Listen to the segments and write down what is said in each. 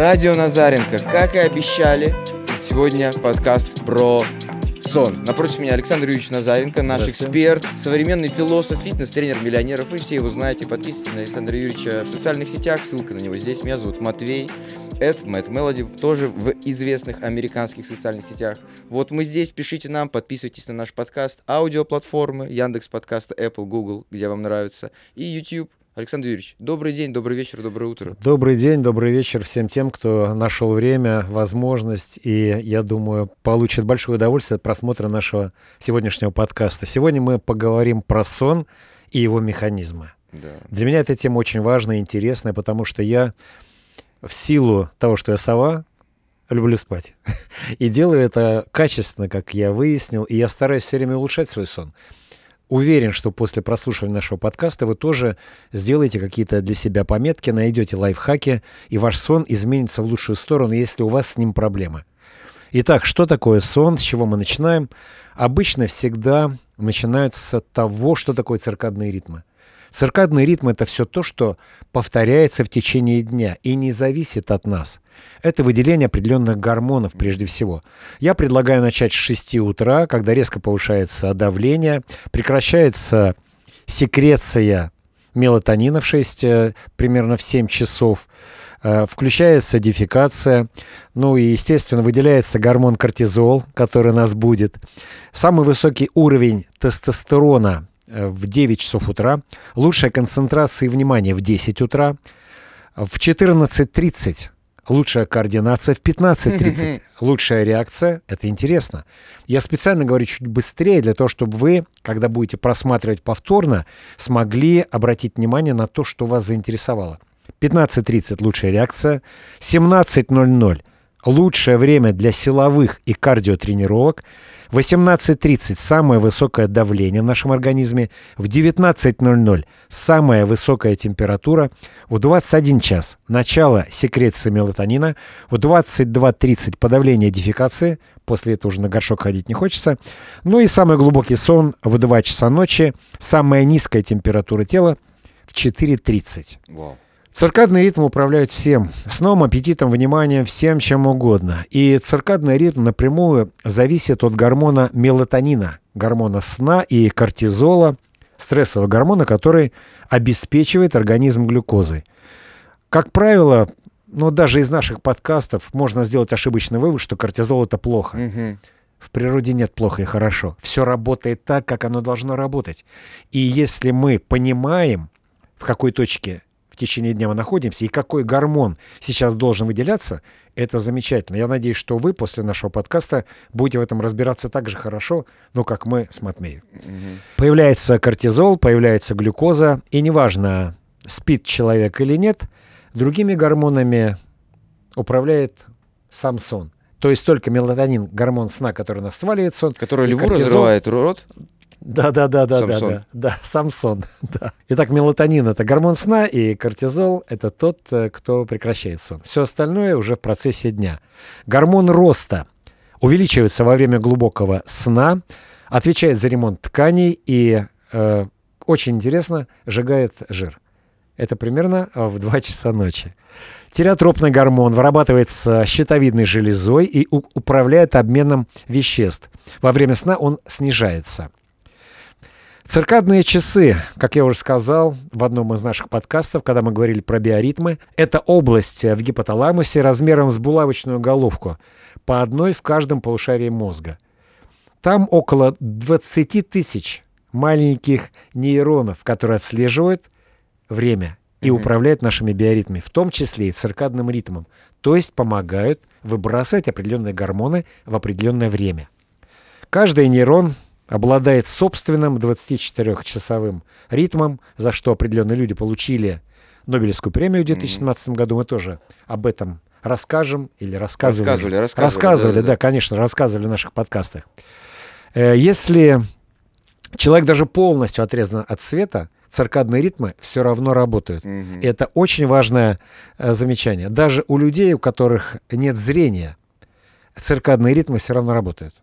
Радио Назаренко, как и обещали, сегодня подкаст про сон. Напротив меня Александр Юрьевич Назаренко, наш эксперт, современный философ, фитнес-тренер миллионеров. Вы все его знаете. Подписывайтесь на Александра Юрьевича в социальных сетях, ссылка на него здесь. Меня зовут Матвей. Эд, Мэтт Мелоди, тоже в известных американских социальных сетях. Вот мы здесь, пишите нам, подписывайтесь на наш подкаст, аудиоплатформы, Яндекс подкасты, Apple, Google, где вам нравится, и YouTube. Александр Юрьевич, добрый день, добрый вечер, доброе утро. Добрый день, добрый вечер всем тем, кто нашел время, возможность и, я думаю, получит большое удовольствие от просмотра нашего сегодняшнего подкаста. Сегодня мы поговорим про сон и его механизмы. Да. Для меня эта тема очень важная и интересная, потому что я в силу того, что я сова, люблю спать. И делаю это качественно, как я выяснил, и я стараюсь все время улучшать свой сон. Уверен, что после прослушивания нашего подкаста вы тоже сделаете какие-то для себя пометки, найдете лайфхаки, и ваш сон изменится в лучшую сторону, если у вас с ним проблемы. Итак, что такое сон, с чего мы начинаем? Обычно всегда начинается с того, что такое циркадные ритмы. Циркадный ритм — это все то, что повторяется в течение дня и не зависит от нас. Это выделение определенных гормонов прежде всего. Я предлагаю начать с 6 утра, когда резко повышается давление, прекращается секреция мелатонина в 6, э, примерно в 7 часов, э, включается дефекация, ну и, естественно, выделяется гормон кортизол, который нас будет. Самый высокий уровень тестостерона Э, в 9 часов утра, лучшая концентрация и внимание в 10 утра, в 14.30 лучшая координация, в 15.30 лучшая реакция. Это интересно. Я специально говорю чуть быстрее для того, чтобы вы, когда будете просматривать повторно, смогли обратить внимание на то, что вас заинтересовало. 15.30 лучшая реакция, 17.00 лучшее время для силовых и кардиотренировок, 18.30 самое высокое давление в нашем организме, в 19.00 самая высокая температура, в 21 час начало секреции мелатонина, в 22.30 подавление дефекации, после этого уже на горшок ходить не хочется, ну и самый глубокий сон в 2 часа ночи, самая низкая температура тела в 4.30. Wow. Циркадный ритм управляет всем. Сном, аппетитом, вниманием, всем чем угодно. И циркадный ритм напрямую зависит от гормона мелатонина, гормона сна и кортизола, стрессового гормона, который обеспечивает организм глюкозой. Как правило, ну, даже из наших подкастов можно сделать ошибочный вывод, что кортизол — это плохо. Угу. В природе нет плохо и хорошо. Все работает так, как оно должно работать. И если мы понимаем, в какой точке течение дня мы находимся и какой гормон сейчас должен выделяться, это замечательно. Я надеюсь, что вы после нашего подкаста будете в этом разбираться так же хорошо, ну, как мы с Матмеем. Угу. Появляется кортизол, появляется глюкоза, и неважно, спит человек или нет, другими гормонами управляет сам сон. То есть только мелатонин, гормон сна, который нас сваливает сон. Который леву кортизол, разрывает рот? Да, да, да, да, да, да, да, Самсон. Да. Итак, мелатонин это гормон сна, и кортизол это тот, э, кто прекращает сон. Все остальное уже в процессе дня. Гормон роста увеличивается во время глубокого сна, отвечает за ремонт тканей и э, очень интересно сжигает жир. Это примерно в 2 часа ночи. Тиреотропный гормон вырабатывается щитовидной железой и управляет обменом веществ. Во время сна он снижается. Циркадные часы, как я уже сказал в одном из наших подкастов, когда мы говорили про биоритмы, это область в гипоталамусе размером с булавочную головку, по одной в каждом полушарии мозга. Там около 20 тысяч маленьких нейронов, которые отслеживают время и mm-hmm. управляют нашими биоритмами, в том числе и циркадным ритмом, то есть помогают выбрасывать определенные гормоны в определенное время. Каждый нейрон обладает собственным 24-часовым ритмом, за что определенные люди получили Нобелевскую премию в 2017 mm-hmm. году. Мы тоже об этом расскажем или рассказывали. Рассказывали, рассказывали. Рассказывали, да, да, да, конечно, рассказывали в наших подкастах. Э, если человек даже полностью отрезан от света, циркадные ритмы все равно работают. Mm-hmm. И это очень важное э, замечание. Даже у людей, у которых нет зрения, циркадные ритмы все равно работают.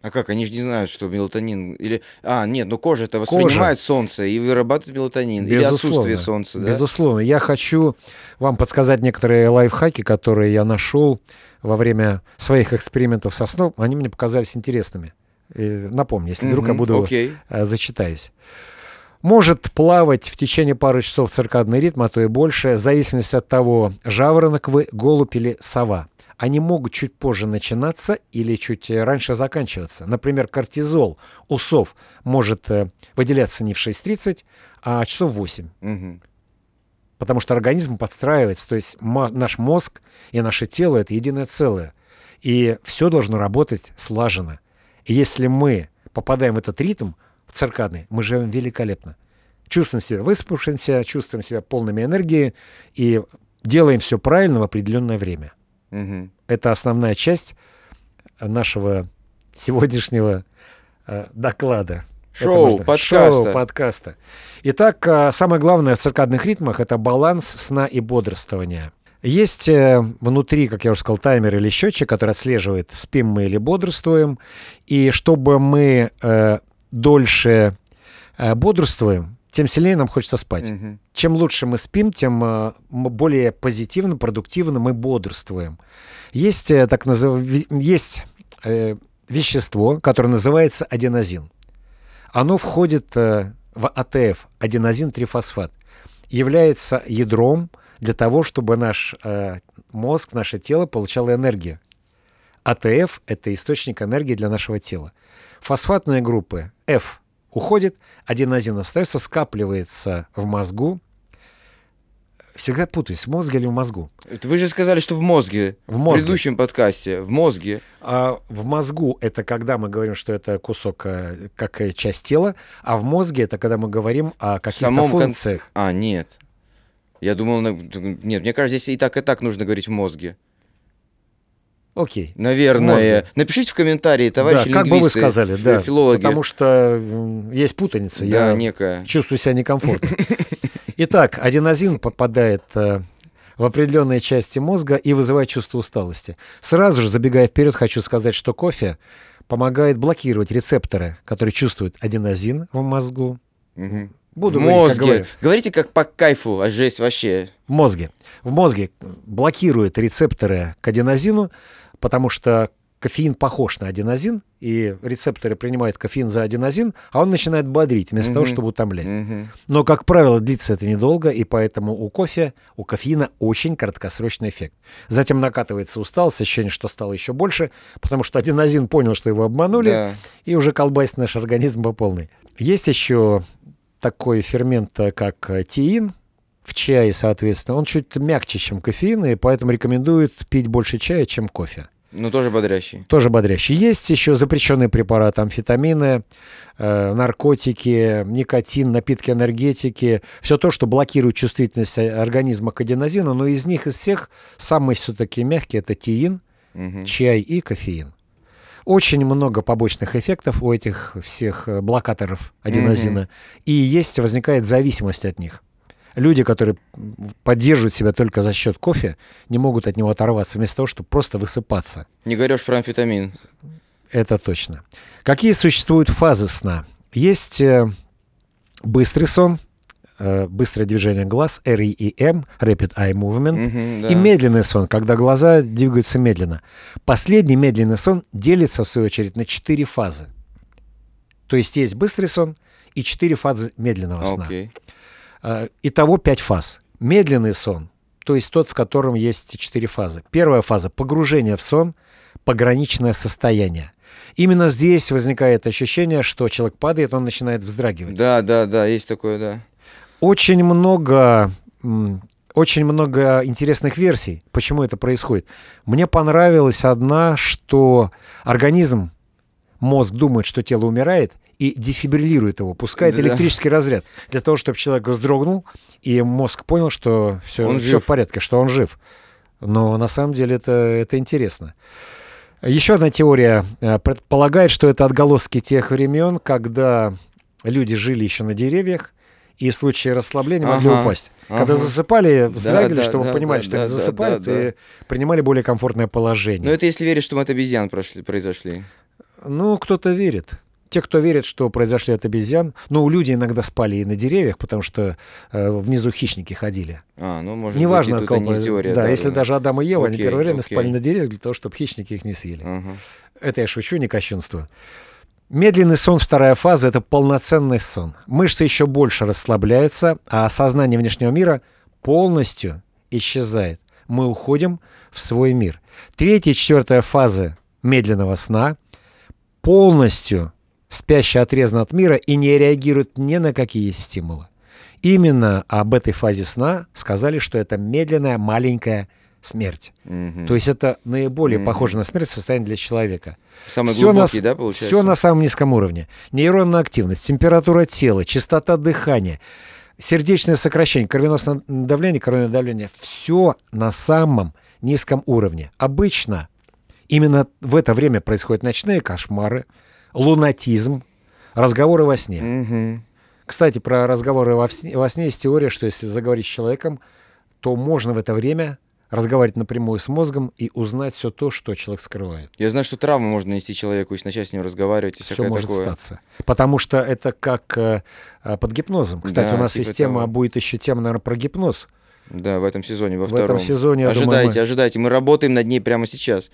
А как? Они же не знают, что мелатонин... Или... А, нет, ну кожа это воспринимает кожа. солнце и вырабатывает мелатонин. Безусловно. Или отсутствие солнца, да? Безусловно. Я хочу вам подсказать некоторые лайфхаки, которые я нашел во время своих экспериментов со сном. Они мне показались интересными. И напомню, если вдруг mm-hmm, я буду okay. Э, зачитаюсь. Может плавать в течение пары часов циркадный ритм, а то и больше, в зависимости от того, жаворонок вы, голубь или сова они могут чуть позже начинаться или чуть э, раньше заканчиваться. Например, кортизол у сов может э, выделяться не в 6.30, а часов в 8. Угу. Потому что организм подстраивается, то есть наш мозг и наше тело — это единое целое. И все должно работать слаженно. И если мы попадаем в этот ритм, в циркадный, мы живем великолепно. Чувствуем себя выспавшимся, чувствуем себя полными энергии и делаем все правильно в определенное время. Угу. Это основная часть нашего сегодняшнего э, доклада. Шоу, подкаста. Шоу, подкаста. Итак, э, самое главное в циркадных ритмах – это баланс сна и бодрствования. Есть э, внутри, как я уже сказал, таймер или счетчик, который отслеживает, спим мы или бодрствуем. И чтобы мы э, дольше э, бодрствуем, тем сильнее нам хочется спать. Угу. Чем лучше мы спим, тем э, более позитивно, продуктивно мы бодрствуем. Есть, э, так назыв... есть э, вещество, которое называется аденозин. Оно входит э, в АТФ, аденозин-трифосфат, является ядром для того, чтобы наш э, мозг, наше тело получало энергию. АТФ – это источник энергии для нашего тела. Фосфатные группы Ф уходит, аденозин остается, скапливается в мозгу. Всегда путаюсь, в мозге или в мозгу. Вы же сказали, что в мозге. В мозге. В предыдущем подкасте. В мозге. А в мозгу это когда мы говорим, что это кусок э, как часть тела, а в мозге это когда мы говорим о каких-то функциях. Кон... А, нет. Я думал, нет, мне кажется, здесь и так, и так нужно говорить в мозге. Окей. Наверное. Мозга. Напишите в комментарии, товарищи да, как бы вы сказали, да, филологи. Потому что есть путаница. Да, я некая. чувствую себя некомфортно. Итак, аденозин попадает э, в определенные части мозга и вызывает чувство усталости. Сразу же, забегая вперед, хочу сказать, что кофе помогает блокировать рецепторы, которые чувствуют аденозин в мозгу. Угу. Буду мозге. Говорить, как Говорите как по кайфу, а жесть вообще. В мозге. В мозге блокирует рецепторы к аденозину, потому что кофеин похож на аденозин, и рецепторы принимают кофеин за аденозин, а он начинает бодрить вместо mm-hmm. того, чтобы утомлять. Mm-hmm. Но, как правило, длится это недолго, и поэтому у кофе, у кофеина очень краткосрочный эффект. Затем накатывается усталость, ощущение, что стало еще больше, потому что аденозин понял, что его обманули, да. и уже колбасит наш организм по полной. Есть еще такой фермент, как теин, в чае, соответственно, он чуть мягче, чем кофеин, и поэтому рекомендуют пить больше чая, чем кофе. Ну, тоже бодрящий. Тоже бодрящий. Есть еще запрещенные препараты, амфетамины, э, наркотики, никотин, напитки энергетики. Все то, что блокирует чувствительность организма к аденозину, но из них, из всех, самый все-таки мягкий – это тиин, угу. чай и кофеин. Очень много побочных эффектов у этих всех э, блокаторов аденозина. Угу. И есть, возникает зависимость от них люди, которые поддерживают себя только за счет кофе, не могут от него оторваться, вместо того, чтобы просто высыпаться. Не говоришь про амфетамин. Это точно. Какие существуют фазы сна? Есть э, быстрый сон, э, быстрое движение глаз, REM, Rapid Eye Movement, угу, да. и медленный сон, когда глаза двигаются медленно. Последний медленный сон делится, в свою очередь, на четыре фазы. То есть есть быстрый сон и четыре фазы медленного сна. Okay. Э, итого пять фаз. Медленный сон, то есть тот, в котором есть четыре фазы. Первая фаза – погружение в сон, пограничное состояние. Именно здесь возникает ощущение, что человек падает, он начинает вздрагивать. Да, да, да, есть такое, да. Очень много очень много интересных версий, почему это происходит. Мне понравилась одна, что организм, мозг думает, что тело умирает, и дефибриллирует его, пускает да. электрический разряд для того, чтобы человек вздрогнул, и мозг понял, что все, он все в порядке, что он жив. Но на самом деле это, это интересно. Еще одна теория э, предполагает, что это отголоски тех времен, когда люди жили еще на деревьях, и в случае расслабления ага, могли упасть. Ага. Когда засыпали, вздрагивали, да, чтобы да, понимали, да, что да, они засыпают, да, да, и принимали более комфортное положение. Но это если верить, что мы от обезьян прошли, произошли. Ну, кто-то верит. Те, кто верит, что произошли от обезьян, ну, люди иногда спали и на деревьях, потому что э, внизу хищники ходили. А, ну, может Неважно, быть, кого. не теория. да, если даже Адам и Ева, они Окей, первое время окей. спали на деревьях для того, чтобы хищники их не съели. Ага. Это я шучу, не кощунствую. Медленный сон, вторая фаза, это полноценный сон. Мышцы еще больше расслабляются, а осознание внешнего мира полностью исчезает. Мы уходим в свой мир. Третья и четвертая фазы медленного сна полностью спящий отрезан от мира и не реагирует ни на какие стимулы. Именно об этой фазе сна сказали, что это медленная маленькая смерть. Мгм. То есть это наиболее Мгм. похоже на смерть состояние для человека. Самый на, глубокий, с- да, получается? всё на самом низком уровне. Нейронная активность, температура тела, частота дыхания, сердечное сокращение, кровеносное давление, кровяное давление. Все на самом низком уровне. Обычно именно в это время происходят ночные кошмары, лунатизм, разговоры во сне. Мгм. Кстати, про разговоры во сне, во сне есть теория, что если заговорить с человеком, то можно в это время разговаривать напрямую с мозгом и узнать все то, что человек скрывает. Я знаю, что травму можно нанести человеку, если начать с ним разговаривать и Все всякое может такое. статься. Потому что это как э, э, под гипнозом. Кстати, Да, у нас типа есть тема, того. будет еще тема, наверное, про гипноз. Да, в этом сезоне, во В втором. этом сезоне, я думаю, ожидайте, мы- ожидайте, мы работаем над ней прямо сейчас.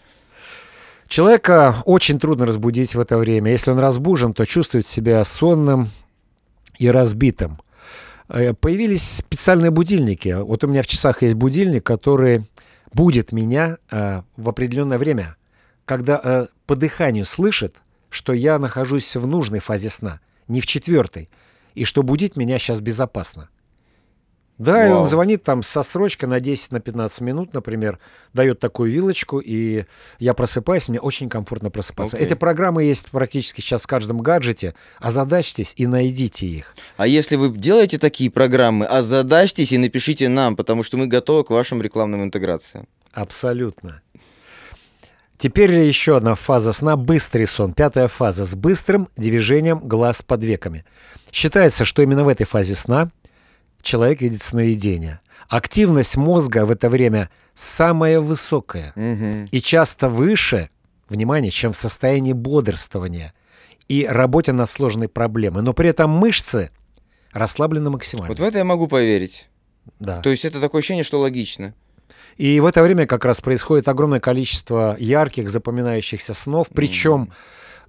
Человека очень трудно разбудить в это время. Если он разбужен, то чувствует себя сонным и разбитым. Э, Появились специальные будильники. Вот у меня в часах есть будильник, который будет меня э, в определенное время, когда э, по дыханию слышит, что я нахожусь в нужной фазе сна, не в четвертой, и что будить меня сейчас безопасно. Да, и он Вау. звонит там со срочкой на 10 на 15 минут, например, дает такую вилочку, и я просыпаюсь, мне очень комфортно просыпаться. Окей. Эти программы есть практически сейчас в каждом гаджете. Озадачьтесь и найдите их. А если вы делаете такие программы, озадачьтесь и напишите нам, потому что мы готовы к вашим рекламным интеграциям. Абсолютно. Теперь еще одна фаза сна – быстрый сон. Пятая фаза с быстрым движением глаз под веками. Считается, что именно в этой фазе сна человек видит сновидения. Активность мозга в это время самая высокая Мгм. и часто выше, внимание, чем в состоянии бодрствования и работе над сложной проблемой. Но при этом мышцы расслаблены максимально. Вот в это я могу поверить. да. То есть это такое ощущение, что логично. И в это время как раз происходит огромное количество ярких, запоминающихся снов. Причем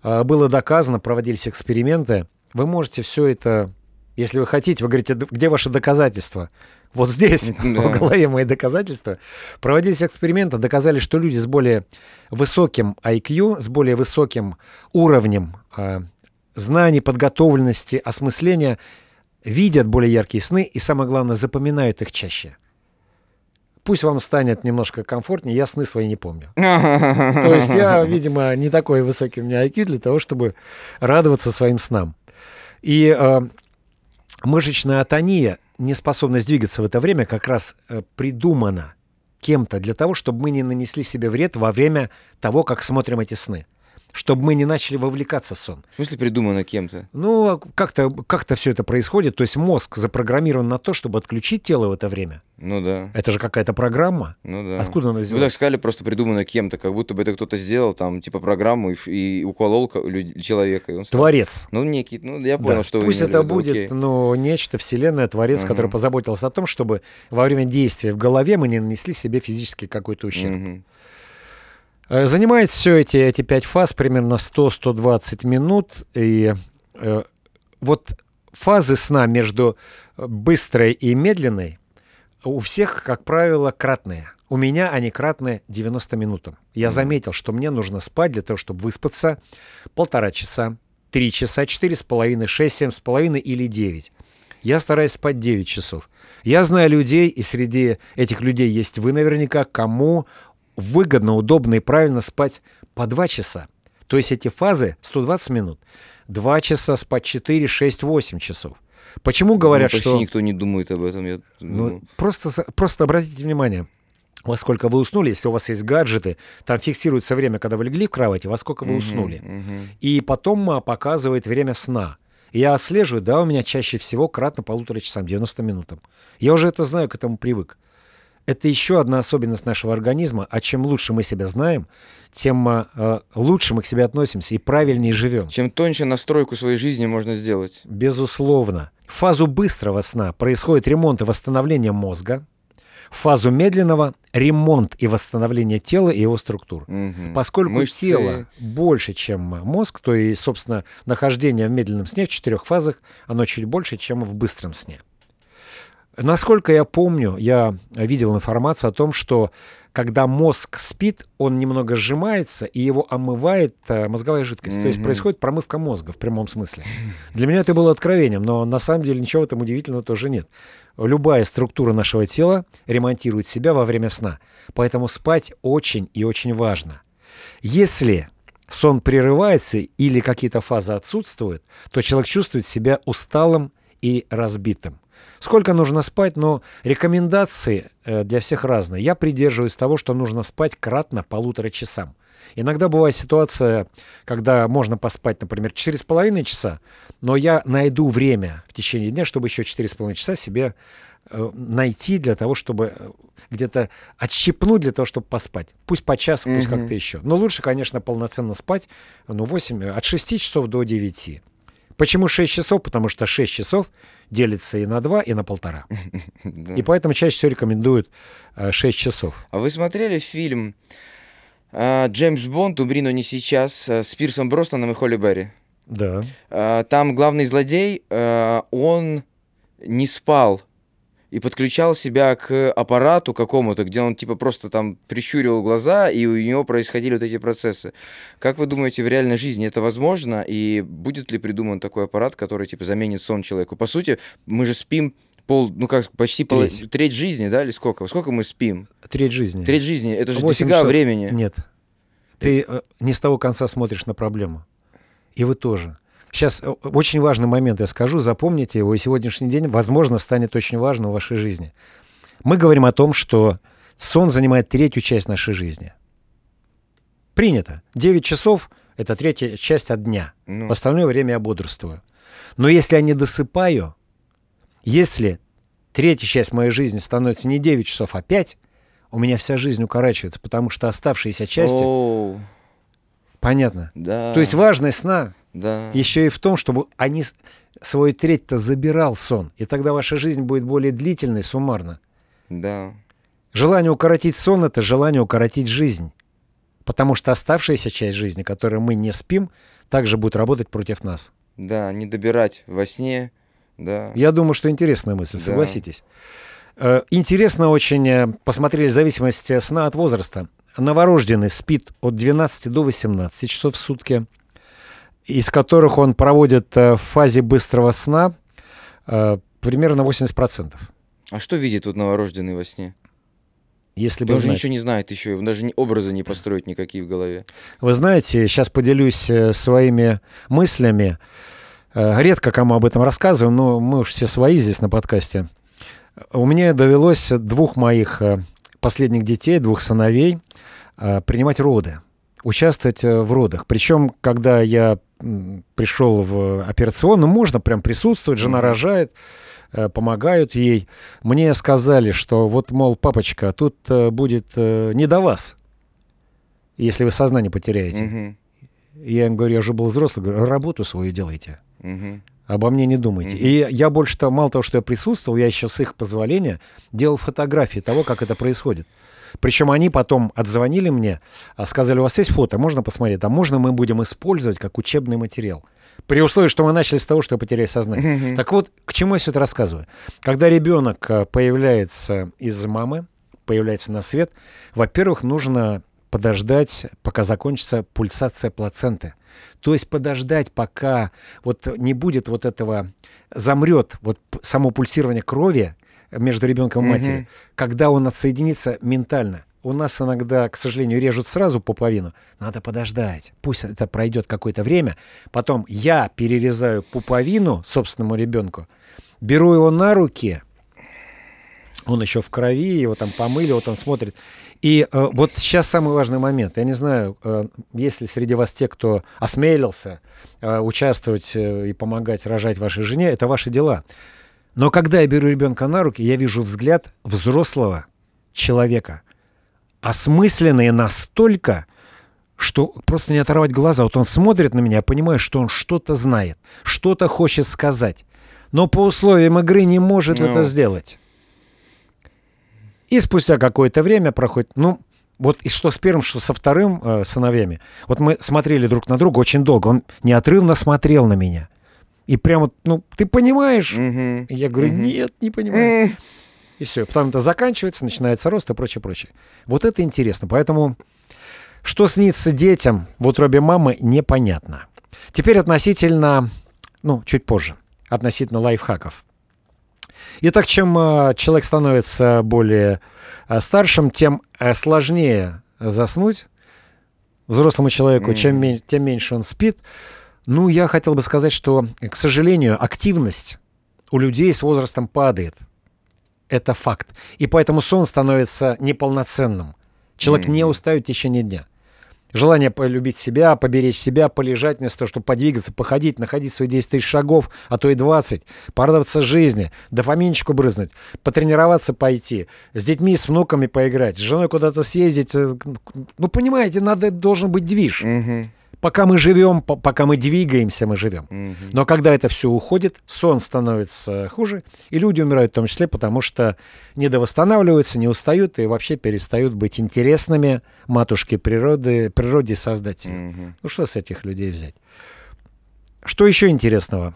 э, было доказано, проводились эксперименты. Вы можете все это, если вы хотите, вы говорите, «Д- где ваши доказательства? Вот здесь, Да. в голове мои доказательства. Проводились эксперименты, доказали, что люди с более высоким IQ, с более высоким уровнем э, знаний, подготовленности, осмысления, видят более яркие сны и, самое главное, запоминают их чаще. Пусть вам станет немножко комфортнее, я сны свои не помню. То есть я, видимо, не такой высокий у меня IQ для того, чтобы радоваться своим снам. И э, мышечная атония, неспособность двигаться в это время, как раз э, придумана кем-то для того, чтобы мы не нанесли себе вред во время того, как смотрим эти сны. Чтобы мы не начали вовлекаться в сон. В смысле придумано кем-то? Ну, а как-то как все это происходит. То есть мозг запрограммирован на то, чтобы отключить тело в это время. Ну да. Это же какая-то программа. Ну да. Откуда она Вы так взялась? сказали, просто придумано кем-то, как будто бы это кто-то сделал, там, типа, программу и, и уколол человека, и он стал. Творец. Ну, некий, ну, я понял, Да. что вы Пусть имели это виду, будет, окей. ну, нечто, вселенная, творец, Ага. который позаботился о том, чтобы во время действия в голове мы не нанесли себе физически какой-то ущерб. Мгм. Э, Занимает все эти, эти пять фаз примерно 100-120 минут. И э, вот фазы сна между э, быстрой и медленной у всех, как правило, кратные. У меня они кратные 90 минутам. Я заметил, что мне нужно спать для того, чтобы выспаться полтора часа, три часа, четыре с половиной, шесть, семь с половиной или девять. Я стараюсь спать 9 часов. Я знаю людей, и среди этих людей есть вы наверняка, кому выгодно, удобно и правильно спать по 2 часа. То есть эти фазы 120 минут. 2 часа спать 4, 6, 8 часов. Почему говорят, Ну, почти что... никто не думает об этом. Я Ну, просто, просто обратите внимание, во сколько вы уснули, если у вас есть гаджеты, там фиксируется время, когда вы легли в кровати, во сколько вы Мгм, уснули. мгм. И потом а, показывает время сна. Я отслеживаю, да, у меня чаще всего кратно полутора часам, 90 минутам. Я уже это знаю, к этому привык. Это еще одна особенность нашего организма, а чем лучше мы себя знаем, тем э, лучше мы к себе относимся и правильнее живем. Чем тоньше настройку своей жизни можно сделать. Безусловно. В фазу быстрого сна происходит ремонт и восстановление мозга, в фазу медленного ремонт и восстановление тела и его структур. Мгм. Поскольку Мышцы. тело больше, чем мозг, то и, собственно, нахождение в медленном сне в четырех фазах, оно чуть больше, чем в быстром сне. Насколько я помню, я видел информацию о том, что когда мозг спит, он немного сжимается, и его омывает э, мозговая жидкость. То есть происходит промывка мозга в прямом смысле. Для меня это было откровением, но на самом деле ничего в этом удивительного тоже нет. Любая структура нашего тела ремонтирует себя во время сна. Поэтому спать очень и очень важно. Если сон прерывается или какие-то фазы отсутствуют, то человек чувствует себя усталым и разбитым. Сколько нужно спать, но рекомендации э, для всех разные. Я придерживаюсь того, что нужно спать кратно полутора часам. Иногда бывает ситуация, когда можно поспать, например, 4,5 часа, но я найду время в течение дня, чтобы еще 4,5 часа себе э, найти для того, чтобы э, где-то отщипнуть для того, чтобы поспать. Пусть по часу, пусть Мгм. как-то еще. Но лучше, конечно, полноценно спать, ну, 8, э, от 6 часов до 9. Почему 6 часов? Потому что 6 часов делится и на 2, и на полтора. И поэтому чаще всего рекомендуют э, 6 часов. А вы смотрели фильм а, «Джеймс Бонд. Умри, но не сейчас» а, с Пирсом Броснаном и Холли Берри? Да. Там главный злодей, он не спал и подключал себя к аппарату какому-то, где он типа просто там прищуривал глаза, и у него происходили вот эти процессы. Как вы думаете, в реальной жизни это возможно? И будет ли придуман такой аппарат, который типа заменит сон человеку? По сути, мы же спим пол, ну как, почти пол- Треть. треть жизни, да, или сколько? Сколько мы спим? Треть жизни. Треть жизни, это же Восемь дофига часов. времени. Нет. Ты э, не с того конца смотришь на проблему. И вы тоже. Сейчас э, очень важный момент я скажу, запомните его, и сегодняшний день, возможно, станет очень важным в вашей жизни. Мы говорим о том, что сон занимает третью часть нашей жизни. Принято. 9 часов — это третья часть от дня. Ну, В остальное время я бодрствую. Но если я не досыпаю, если третья часть моей жизни становится не 9 часов, а 5, у меня вся жизнь укорачивается, потому что оставшиеся части... Оу, Понятно. да. То есть важность сна да. еще и в том, чтобы они свою треть-то забирал сон, и тогда ваша жизнь будет более длительной суммарно. Да. Желание укоротить сон — это желание укоротить жизнь. Потому что оставшаяся часть жизни, которую мы не спим, также будет работать против нас. Да, не добирать во сне, да. Я думаю, что интересная мысль, Да. согласитесь. Э, Интересно очень э, посмотрели зависимость сна от возраста. Новорожденный спит от 12 до 18 часов в сутки, из которых он проводит э, в фазе быстрого сна э, примерно 80%. А что видит тут новорожденный во сне? Если Он бы же знать. ничего не знает еще, он даже образы не построить никакие в голове. Вы знаете, сейчас поделюсь э, своими мыслями. Редко кому об этом рассказываю, но мы уж все свои здесь на подкасте. У меня довелось двух моих последних детей, двух сыновей, э, принимать роды, участвовать э, в родах. Причем, когда я пришел в операционную, можно прям присутствовать, жена рожает, э, помогают ей. Мне сказали, что вот, мол, папочка, тут будет не до вас, если вы сознание потеряете. Мгм, Я им говорю, я уже был взрослый, говорю, работу свою делайте, мгм. Обо мне не думайте. Мгм. И я больше того, мало того, что я присутствовал, я еще с их позволения делал фотографии того, как это происходит. Причем они потом отзвонили мне, а, сказали, у вас есть фото, можно посмотреть, а можно мы будем использовать как учебный материал. При условии, что мы начали с того, что я потеряю сознание. Мгм. Так вот, к чему я все это рассказываю? Когда ребенок а, появляется из мамы, появляется на свет, во-первых, нужно подождать, пока закончится пульсация плаценты. То есть подождать, пока вот не будет вот этого, замрет вот само пульсирование крови между ребенком и матерью, когда он отсоединится ментально. У нас иногда, к сожалению, режут сразу пуповину. Надо подождать. Пусть это пройдет какое-то время. Потом я перерезаю пуповину собственному ребенку, беру его на руки, он еще в крови, его там помыли, вот он смотрит. И э, вот сейчас самый важный момент. Я не знаю, э, есть ли среди вас те, кто осмелился э, участвовать э, и помогать рожать вашей жене, это ваши дела. Но когда я беру ребенка на руки, я вижу взгляд взрослого человека. Осмысленные настолько, что просто не оторвать глаза. Вот он смотрит на меня, я понимаю, что он что-то знает, что-то хочет сказать, но по условиям игры не может Ну. это сделать. И спустя какое-то время проходит, ну, вот и что с первым, что со вторым э, сыновьями. Вот мы смотрели друг на друга очень долго. Он неотрывно смотрел на меня. И прямо, ну, ты понимаешь? Мгм. Я говорю, Мгм. нет, не понимаю. И все. Потом это заканчивается, начинается рост и прочее, прочее. Вот это интересно. Поэтому что снится детям в утробе мамы, непонятно. Теперь относительно, ну, чуть позже, относительно лайфхаков. Итак, чем э, человек становится более э, старшим, тем э, сложнее заснуть взрослому человеку, чем мен- тем меньше он спит. Ну, я хотел бы сказать, что, к сожалению, активность у людей с возрастом падает. Это факт. И поэтому сон становится неполноценным. Человек не устает в течение дня. Желание полюбить себя, поберечь себя, полежать вместо того, чтобы подвигаться, походить, находить свои 10 тысяч шагов, а то и 20, порадоваться жизни, дофаминчику брызнуть, потренироваться пойти, с детьми, с внуками поиграть, с женой куда-то съездить. э, Ну, понимаете, надо, должен быть движ. Мгм. Пока мы живем, по- пока мы двигаемся, мы живем. Мгм. Но когда это все уходит, сон становится хуже, и люди умирают в том числе, потому что недовосстанавливаются, не устают и вообще перестают быть интересными матушке природы, природе создателю. Мгм. Ну что с этих людей взять? Что еще интересного?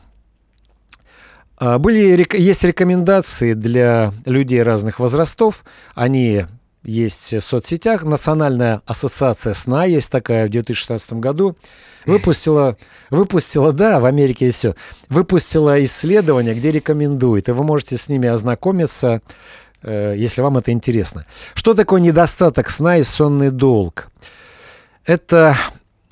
А, Были, есть рекомендации для людей разных возрастов. Они есть в соцсетях. Национальная ассоциация сна есть такая в 2016 году. Выпустила, выпустила, да, в Америке и все. Выпустила исследование, где рекомендует. И вы можете с ними ознакомиться, э, если вам это интересно. Что такое недостаток сна и сонный долг? Это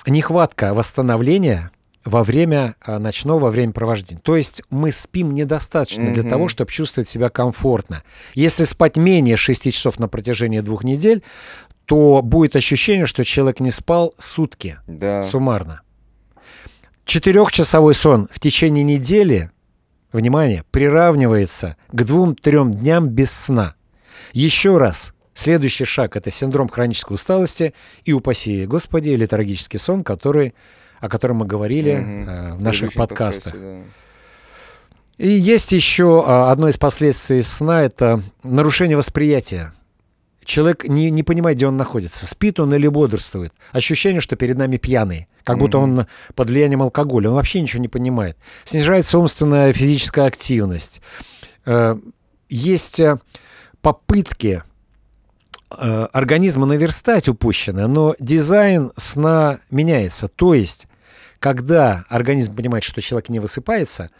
нехватка восстановления во время а, ночного времяпровождения. То есть мы спим недостаточно для Мгм. того, чтобы чувствовать себя комфортно. Если спать менее 6 часов на протяжении двух недель, то будет ощущение, что человек не спал сутки Да. суммарно. Четырехчасовой сон в течение недели, внимание, приравнивается к двум-трем дням без сна. Еще раз, следующий шаг – это синдром хронической усталости и, упаси Господи, летаргический сон, который, о котором мы говорили э, в наших предыдущем подкастах. подкасте, И есть еще а, одно из последствий сна – это нарушение восприятия. Человек не, не понимает, где он находится. Спит он или бодрствует. Ощущение, что перед нами пьяный. Как будто он под влиянием алкоголя. Он вообще ничего не понимает. Снижается умственная физическая активность. Э, Есть э, попытки организма наверстать упущенное, но дизайн сна меняется. То есть, когда организм понимает, что человек не высыпается,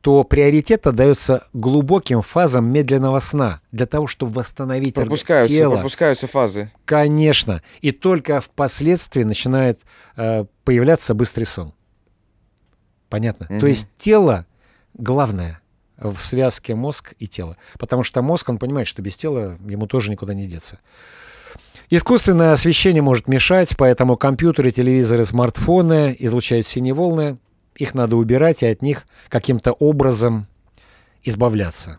то приоритет отдается глубоким фазам медленного сна для того, чтобы восстановить Пропускаются, тело. пропускаются фазы. Конечно. И только впоследствии начинает э, появляться быстрый сон. Понятно? Мгм. То есть тело главное в связке мозг и тело. Потому что мозг, он понимает, что без тела ему тоже никуда не деться. Искусственное освещение может мешать, поэтому компьютеры, телевизоры, смартфоны излучают синие волны. Их надо убирать и от них каким-то образом избавляться.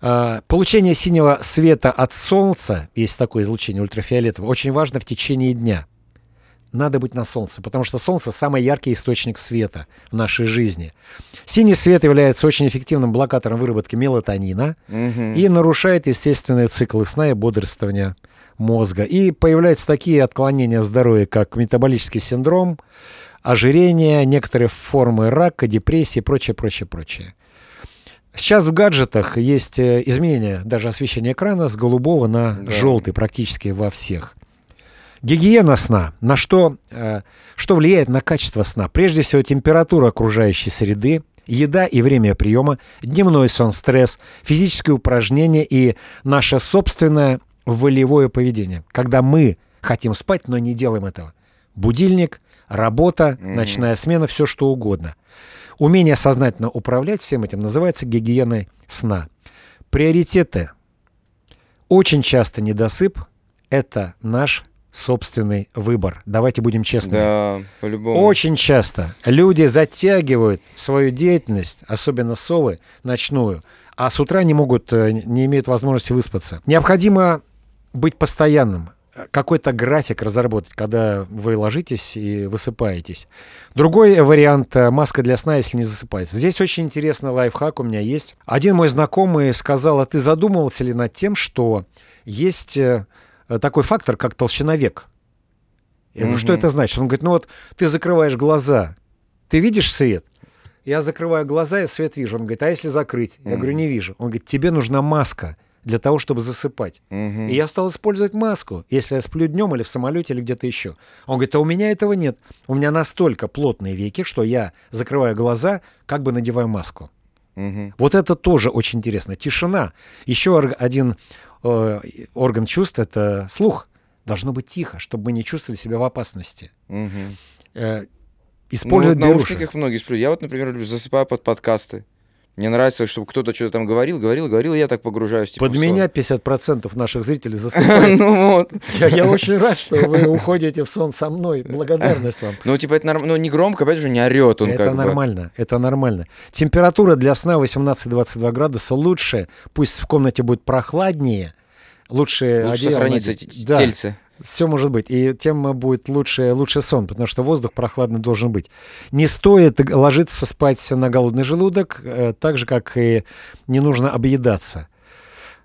А, Получение синего света от солнца, есть такое излучение ультрафиолетовое, очень важно в течение дня. Надо быть на солнце, потому что солнце самый яркий источник света в нашей жизни. Синий свет является очень эффективным блокатором выработки мелатонина Мгм. и нарушает естественные циклы сна и бодрствования мозга. И появляются такие отклонения в здоровье, как метаболический синдром, ожирение, некоторые формы рака, депрессии и прочее, прочее, прочее. Сейчас в гаджетах есть э, изменение даже освещения экрана с голубого на Да. желтый практически во всех. Гигиена сна. На что, э, что влияет на качество сна? Прежде всего, температура окружающей среды, еда и время приема, дневной сон, стресс, физические упражнения и наше собственное волевое поведение. Когда мы хотим спать, но не делаем этого. Будильник, работа, Мгм. ночная смена, все что угодно. Умение сознательно управлять всем этим называется гигиеной сна. Приоритеты. Очень часто недосып – это наш собственный выбор. Давайте будем честными. Да, по-любому. Очень часто люди затягивают свою деятельность, особенно совы, ночную, а с утра не могут, э, не имеют возможности выспаться. Необходимо быть постоянным, какой-то график разработать, когда вы ложитесь и высыпаетесь. Другой вариант – маска для сна, если не засыпается. Здесь очень интересный лайфхак у меня есть. Один мой знакомый сказал, а ты задумывался ли над тем, что есть э, такой фактор, как толщина век? Я говорю, что это значит? Он говорит, ну вот ты закрываешь глаза, ты видишь свет? Я закрываю глаза, я свет вижу. Он говорит, а если закрыть? Я говорю, не вижу. Он говорит, тебе нужна маска для того, чтобы засыпать. Мгм. И я стал использовать маску, если я сплю днем или в самолете или где-то еще. Он говорит, а у меня этого нет. У меня настолько плотные веки, что я закрываю глаза, как бы надеваю маску. Мгм. Вот это тоже очень интересно. Тишина. Еще один э, орган чувств — это слух. Должно быть тихо, чтобы мы не чувствовали себя в опасности. Мгм. Э, Ну, использовать вот в беруши. наушниках многие сплю. Я вот, например, люблю засыпаю под подкасты. Мне нравится, чтобы кто-то что-то там говорил, говорил, говорил, и я так погружаюсь. типа, Под меня 50% наших зрителей засыпают. Ну вот. Я, я очень рад, что вы уходите в сон со мной. Благодарность вам. Ну, типа, это нормально. Ну, не громко, опять же, не орет он это бы. нормально, это нормально. Температура для сна 18-22 градуса лучше. Пусть в комнате будет прохладнее. Лучше, Лучше сохранится Да, тельце. Все может быть. И тем будет лучше, лучше сон, потому что воздух прохладный должен быть. Не стоит ложиться спать на голодный желудок, э, так же, как и не нужно объедаться.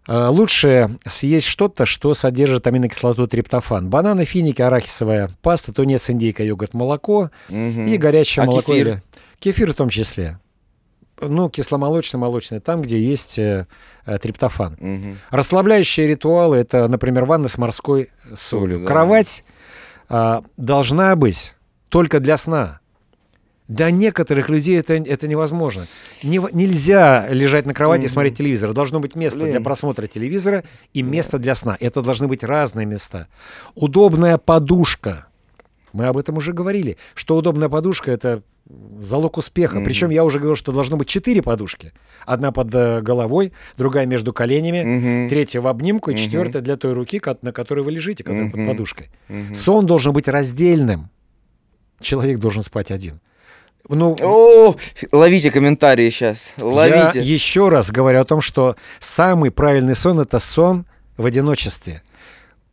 Э, Лучше съесть что-то, что содержит аминокислоту триптофан. Бананы, финики, арахисовая паста, тунец, индейка, йогурт, молоко Мгм. и горячее А молоко. кефир? или- Кефир в том числе. Ну, кисломолочный, молочный, там, где есть э, э, триптофан. Мгм. Расслабляющие ритуалы это, например, ванна с морской солью. Да. Кровать а, должна быть только для сна. Для некоторых людей это, это невозможно. Не- нельзя лежать на кровати и смотреть телевизор. Должно быть место Блин. для просмотра телевизора и место для сна. Это должны быть разные места. Удобная подушка. Мы об этом уже говорили. Что удобная подушка это залог успеха. Мгм. Причем я уже говорил, что должно быть четыре подушки. Одна под э, головой, другая между коленями, Мгм. третья в обнимку и Мгм. четвертая для той руки, на которой вы лежите, которая под Мгм. подушкой. Мгм. Сон должен быть раздельным. Человек должен спать один. Ну, О, ловите комментарии сейчас. Ловите. я еще раз говорю о том, что самый правильный сон это сон в одиночестве.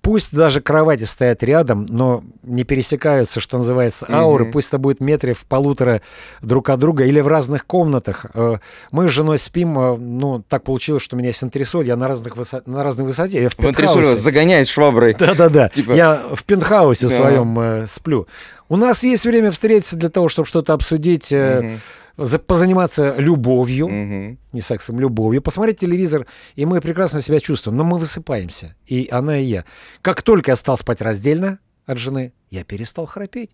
Пусть даже кровати стоят рядом, но не пересекаются, что называется, ауры. Мгм. Пусть это будет метре в полутора друг от друга или в разных комнатах. Э, Мы с женой спим, э, ну, так получилось, что у меня есть антресоль, я на, разных высо- на разной высоте. Я в В антресоль вас загоняет шваброй. Да-да-да. Типа- Я в пентхаусе Да. своем э, сплю. У нас есть время встретиться для того, чтобы что-то обсудить, э, Мгм. За- позаниматься любовью, Мгм. не сексом, любовью, посмотреть телевизор, и мы прекрасно себя чувствуем. Но мы высыпаемся, и она, и я. Как только я стал спать раздельно от жены, я перестал храпеть.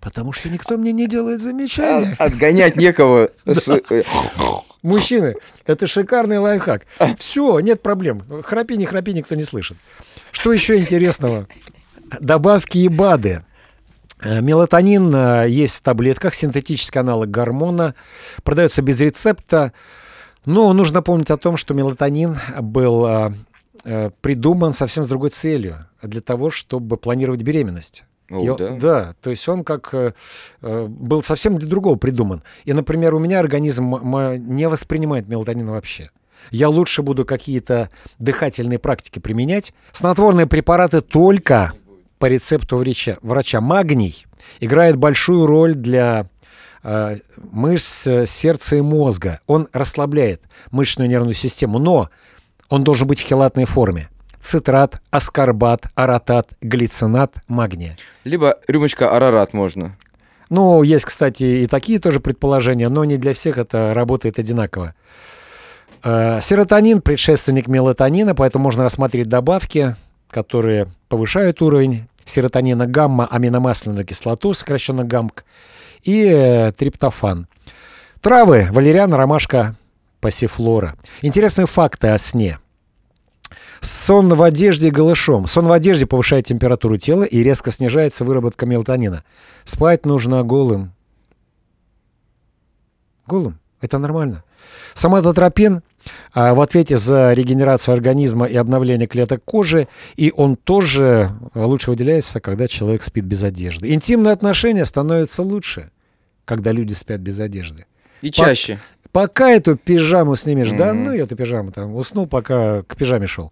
Потому что никто мне не делает замечания. А- Отгонять некого. С- э, Мужчины, это шикарный лайфхак. Все, нет проблем. Храпи, не храпи, никто не слышит. Что еще интересного? Добавки и БАДы. Э, Мелатонин э, есть в таблетках, синтетический аналог гормона, продается без рецепта. Но нужно помнить о том, что мелатонин был э, придуман совсем с другой целью, для того, чтобы планировать беременность. О, он- да? да, то есть он как э, был совсем для другого придуман. И, например, у меня организм не воспринимает мелатонин вообще. Я лучше буду какие-то дыхательные практики применять. Снотворные препараты только по рецепту врача. врача. Магний играет большую роль для э, мышц э, сердца и мозга. Он расслабляет мышечную нервную систему, но он должен быть в хелатной форме. Цитрат, аскорбат, аратат, глицинат, магния. Либо рюмочка арарат можно. Ну, есть, кстати, и такие тоже предположения, но не для всех это работает одинаково. Э, Серотонин – предшественник мелатонина, поэтому можно рассмотреть добавки, которые повышают уровень серотонина, гамма, аминомасляную кислоту, сокращенно ГАМК, и э, триптофан. Травы – валериана, ромашка, пассифлора. Интересные факты о сне. Сон в одежде голышом. Сон в одежде повышает температуру тела и резко снижается выработка мелатонина. Спать нужно голым. Голым. Это нормально. Соматотропин в ответе за регенерацию организма и обновление клеток кожи, и он тоже а, лучше выделяется, когда человек спит без одежды. Интимные отношения становятся лучше, когда люди спят без одежды. И чаще. Пока эту пижаму снимешь, да, Мгм. ну я эту пижаму там уснул, пока к пижаме шел.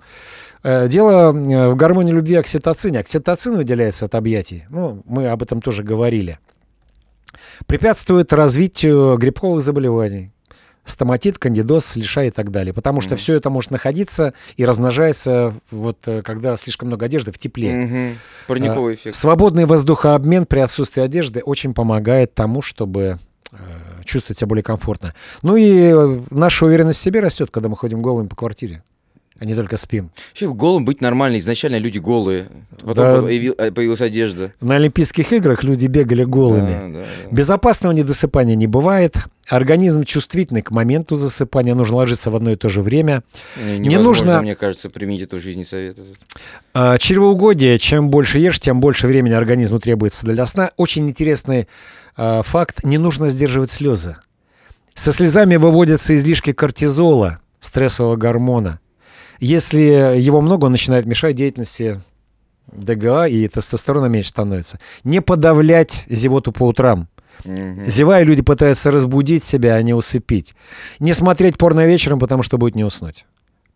Э, дело э, в гормоне любви окситоцине. Окситоцин выделяется от объятий. Ну, мы об этом тоже говорили. Препятствует развитию грибковых заболеваний. Стоматит, кандидоз, лиша и так далее. Потому что mm-hmm. все это может находиться и размножается, вот, э, когда слишком много одежды в тепле. Mm-hmm. Парниковый эффект. Свободный воздухообмен при отсутствии одежды очень помогает тому, чтобы чувствовать себя более комфортно. Ну и наша уверенность в себе растет, когда мы ходим голыми по квартире а не только спим. Вообще голым быть нормально. Изначально люди голые. Потом да. Э, появилась одежда. На Олимпийских играх люди бегали голыми. Да, да, да. Безопасного недосыпания не бывает. Организм чувствительный к моменту засыпания. Нужно ложиться в одно и то же время. Не, не нужно, мне кажется, применить это в жизни совет. А, чревоугодие. Чем больше ешь, тем больше времени организму требуется для сна. Очень интересный а, факт. Не нужно сдерживать слезы. Со слезами выводятся излишки кортизола, стрессового гормона. Если его много, он начинает мешать деятельности ДГА, и тестостерона меньше становится. Не подавлять зевоту по утрам. Угу. Зевая, люди пытаются разбудить себя, а не усыпить. Не смотреть порно вечером, потому что будет не уснуть.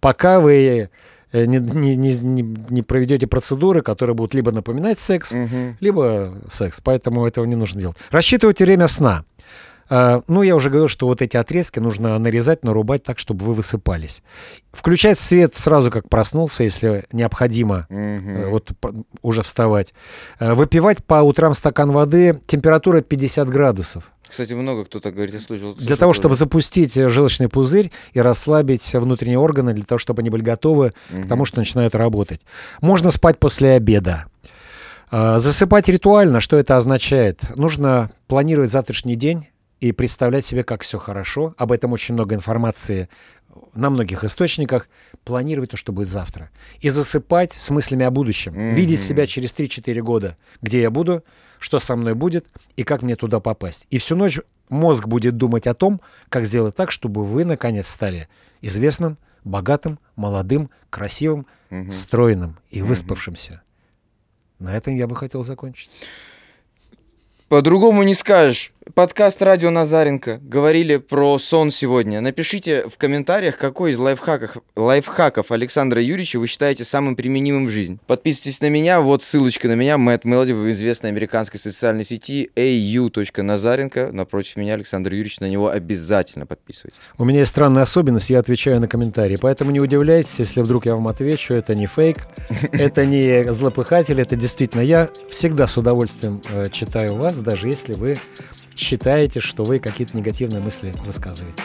Пока вы э, не, не, не, не проведете процедуры, которые будут либо напоминать секс, угу. либо секс. Поэтому этого не нужно делать. Рассчитывайте время сна. А, ну, я уже говорил, что вот эти отрезки нужно нарезать, нарубать так, чтобы вы высыпались. Включать свет сразу, как проснулся, если необходимо угу. вот уже вставать. Э, выпивать по утрам стакан воды, температура 50 градусов. Кстати, много кто так говорит, я слышал. Для того, чтобы запустить желчный пузырь и расслабить внутренние органы, для того, чтобы они были готовы угу. к тому, что начинают работать. Можно спать после обеда. А, засыпать ритуально, что это означает? Нужно планировать завтрашний день, и представлять себе, как все хорошо. Об этом очень много информации на многих источниках. Планировать то, что будет завтра. И засыпать с мыслями о будущем. Mm-hmm. Видеть себя через 3-4 года, где я буду, что со мной будет и как мне туда попасть. И всю ночь мозг будет думать о том, как сделать так, чтобы вы, наконец, стали известным, богатым, молодым, красивым, mm-hmm. стройным и выспавшимся. Mm-hmm. На этом я бы хотел закончить. По-другому не скажешь. Подкаст «Радио Назаренко». Говорили про сон сегодня. Напишите в комментариях, какой из лайфхаков, лайфхаков Александра Юрьевича вы считаете самым применимым в жизнь. Подписывайтесь на меня. Вот ссылочка на меня. Мэтт Мелоди в известной американской социальной сети au.назаренко. Напротив меня Александр Юрьевич. На него обязательно подписывайтесь. У меня есть странная особенность. Я отвечаю на комментарии. Поэтому не удивляйтесь, если вдруг я вам отвечу. Это не фейк. Это не злопыхатель. Это действительно я. Всегда с удовольствием э, читаю вас, даже если вы считаете, что вы какие-то негативные мысли высказываете.